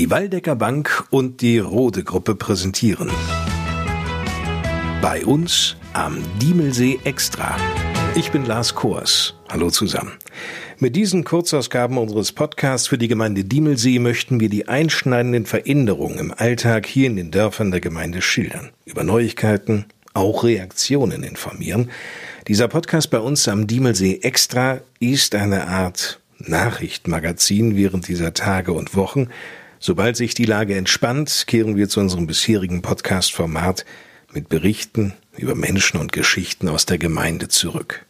Die Waldecker Bank und die Rode Gruppe präsentieren. Bei uns am Diemelsee Extra. Ich bin Lars Kors. Hallo zusammen. Mit diesen Kurzausgaben unseres Podcasts für die Gemeinde Diemelsee möchten wir die einschneidenden Veränderungen im Alltag hier in den Dörfern der Gemeinde schildern. Über Neuigkeiten, auch Reaktionen informieren. Dieser Podcast bei uns am Diemelsee Extra ist eine Art Nachrichtenmagazin während dieser Tage und Wochen, Sobald sich die Lage entspannt, kehren wir zu unserem bisherigen Podcast-Format mit Berichten über Menschen und Geschichten aus der Gemeinde zurück.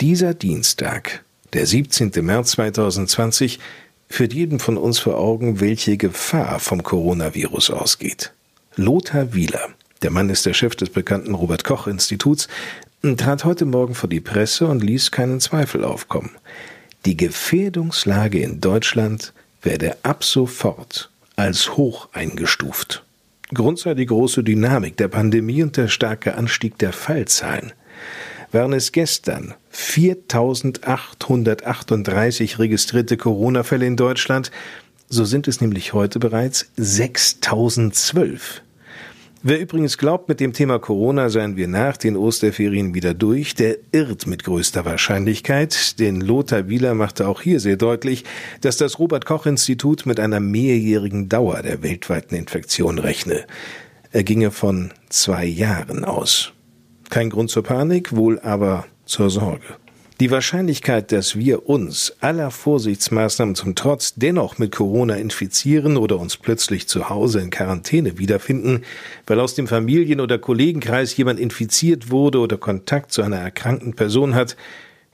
Dieser Dienstag, der 17. März 2020, führt jedem von uns vor Augen, welche Gefahr vom Coronavirus ausgeht. Lothar Wieler, der Mann ist der Chef des bekannten Robert Koch Instituts, trat heute Morgen vor die Presse und ließ keinen Zweifel aufkommen. Die Gefährdungslage in Deutschland werde ab sofort als hoch eingestuft. Grund sei die große Dynamik der Pandemie und der starke Anstieg der Fallzahlen. Waren es gestern 4838 registrierte Corona-Fälle in Deutschland, so sind es nämlich heute bereits 6012. Wer übrigens glaubt, mit dem Thema Corona seien wir nach den Osterferien wieder durch, der irrt mit größter Wahrscheinlichkeit, denn Lothar Wieler machte auch hier sehr deutlich, dass das Robert Koch Institut mit einer mehrjährigen Dauer der weltweiten Infektion rechne. Er ginge von zwei Jahren aus. Kein Grund zur Panik, wohl aber zur Sorge. Die Wahrscheinlichkeit, dass wir uns aller Vorsichtsmaßnahmen zum Trotz dennoch mit Corona infizieren oder uns plötzlich zu Hause in Quarantäne wiederfinden, weil aus dem Familien- oder Kollegenkreis jemand infiziert wurde oder Kontakt zu einer erkrankten Person hat,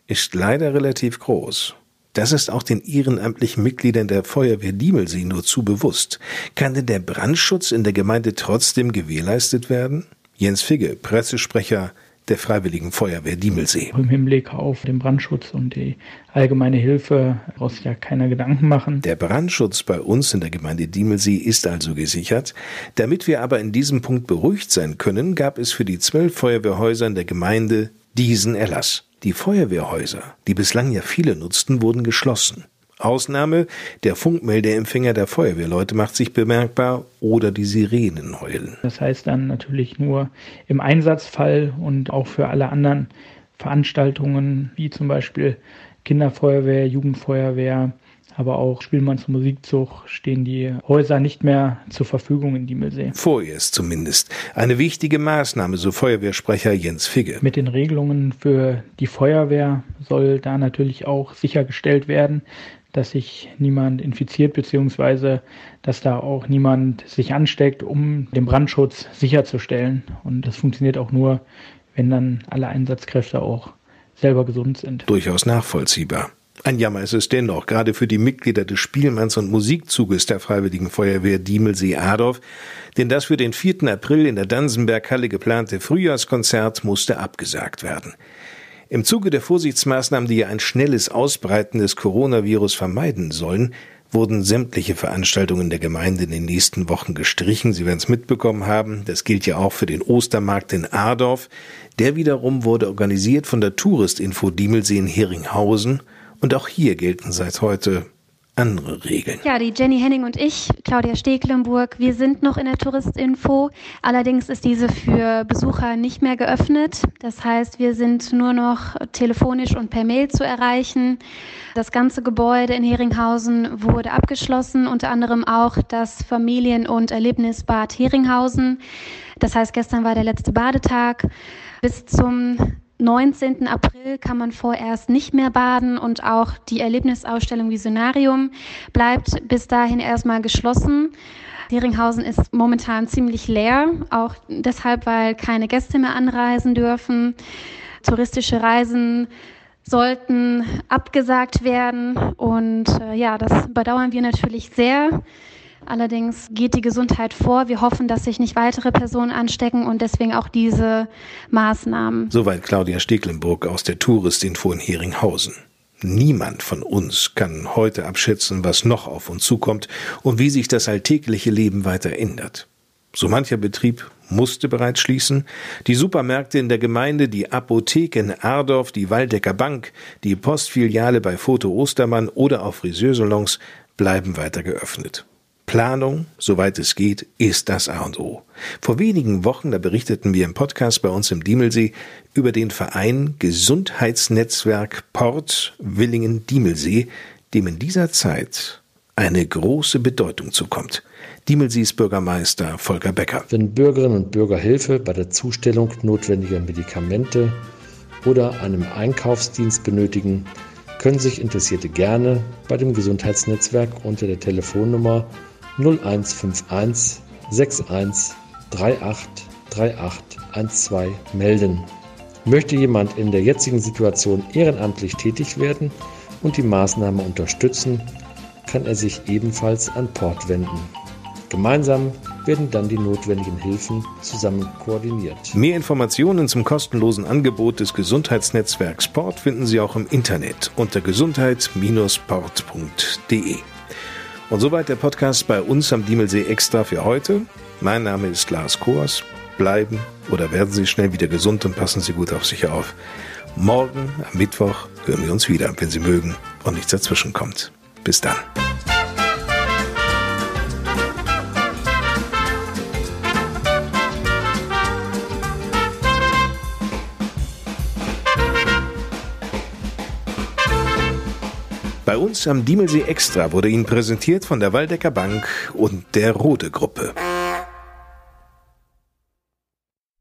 ist leider relativ groß. Das ist auch den ehrenamtlichen Mitgliedern der Feuerwehr Diemelsee nur zu bewusst. Kann denn der Brandschutz in der Gemeinde trotzdem gewährleistet werden? Jens Figge, Pressesprecher der Freiwilligen Feuerwehr Diemelsee. Im Hinblick auf den Brandschutz und die allgemeine Hilfe braucht sich ja keiner Gedanken machen. Der Brandschutz bei uns in der Gemeinde Diemelsee ist also gesichert. Damit wir aber in diesem Punkt beruhigt sein können, gab es für die zwölf Feuerwehrhäuser in der Gemeinde diesen Erlass. Die Feuerwehrhäuser, die bislang ja viele nutzten, wurden geschlossen. Ausnahme, der Funkmeldeempfänger der Feuerwehrleute macht sich bemerkbar oder die Sirenen heulen. Das heißt dann natürlich nur im Einsatzfall und auch für alle anderen Veranstaltungen, wie zum Beispiel Kinderfeuerwehr, Jugendfeuerwehr, aber auch Spielmanns Musikzug stehen die Häuser nicht mehr zur Verfügung in Diemelsee. Vorerst zumindest. Eine wichtige Maßnahme, so Feuerwehrsprecher Jens Figge. Mit den Regelungen für die Feuerwehr soll da natürlich auch sichergestellt werden, dass sich niemand infiziert, beziehungsweise dass da auch niemand sich ansteckt, um den Brandschutz sicherzustellen. Und das funktioniert auch nur, wenn dann alle Einsatzkräfte auch selber gesund sind. Durchaus nachvollziehbar. Ein Jammer ist es dennoch, gerade für die Mitglieder des Spielmanns- und Musikzuges der Freiwilligen Feuerwehr Diemelsee-Adorf, denn das für den 4. April in der Dansenberghalle geplante Frühjahrskonzert musste abgesagt werden. Im Zuge der Vorsichtsmaßnahmen, die ja ein schnelles Ausbreiten des Coronavirus vermeiden sollen, wurden sämtliche Veranstaltungen der Gemeinde in den nächsten Wochen gestrichen. Sie werden es mitbekommen haben. Das gilt ja auch für den Ostermarkt in Adorf. Der wiederum wurde organisiert von der Touristinfo Diemelsee in Heringhausen. Und auch hier gelten seit heute andere Regeln. Ja, die Jenny Henning und ich, Claudia Stekelenburg, wir sind noch in der Touristinfo. Allerdings ist diese für Besucher nicht mehr geöffnet. Das heißt, wir sind nur noch telefonisch und per Mail zu erreichen. Das ganze Gebäude in Heringhausen wurde abgeschlossen, unter anderem auch das Familien- und Erlebnisbad Heringhausen. Das heißt, gestern war der letzte Badetag. Bis zum 19. April kann man vorerst nicht mehr baden und auch die Erlebnisausstellung Visionarium bleibt bis dahin erstmal geschlossen. Heringhausen ist momentan ziemlich leer, auch deshalb, weil keine Gäste mehr anreisen dürfen. Touristische Reisen sollten abgesagt werden und äh, ja, das bedauern wir natürlich sehr. Allerdings geht die Gesundheit vor. Wir hoffen, dass sich nicht weitere Personen anstecken und deswegen auch diese Maßnahmen. Soweit Claudia Steglenburg aus der Touristinfo in Heringhausen. Niemand von uns kann heute abschätzen, was noch auf uns zukommt und wie sich das alltägliche Leben weiter ändert. So mancher Betrieb musste bereits schließen. Die Supermärkte in der Gemeinde, die Apotheke in Ardorf, die Waldecker Bank, die Postfiliale bei Foto Ostermann oder auch Friseursalons bleiben weiter geöffnet. Planung, soweit es geht, ist das A und O. Vor wenigen Wochen, da berichteten wir im Podcast bei uns im Diemelsee über den Verein Gesundheitsnetzwerk Port Willingen-Diemelsee, dem in dieser Zeit eine große Bedeutung zukommt. Diemelsees Bürgermeister Volker Becker. Wenn Bürgerinnen und Bürger Hilfe bei der Zustellung notwendiger Medikamente oder einem Einkaufsdienst benötigen, können sich Interessierte gerne bei dem Gesundheitsnetzwerk unter der Telefonnummer 0151 61 38 38 12 melden. Möchte jemand in der jetzigen Situation ehrenamtlich tätig werden und die Maßnahme unterstützen, kann er sich ebenfalls an Port wenden. Gemeinsam werden dann die notwendigen Hilfen zusammen koordiniert. Mehr Informationen zum kostenlosen Angebot des Gesundheitsnetzwerks Port finden Sie auch im Internet unter gesundheit-port.de. Und soweit der Podcast bei uns am Diemelsee Extra für heute. Mein Name ist Lars Kors. Bleiben oder werden Sie schnell wieder gesund und passen Sie gut auf sich auf. Morgen, am Mittwoch, hören wir uns wieder, wenn Sie mögen und nichts dazwischen kommt. Bis dann. Bei uns am Diemelsee Extra wurde Ihnen präsentiert von der Waldecker Bank und der Rode Gruppe.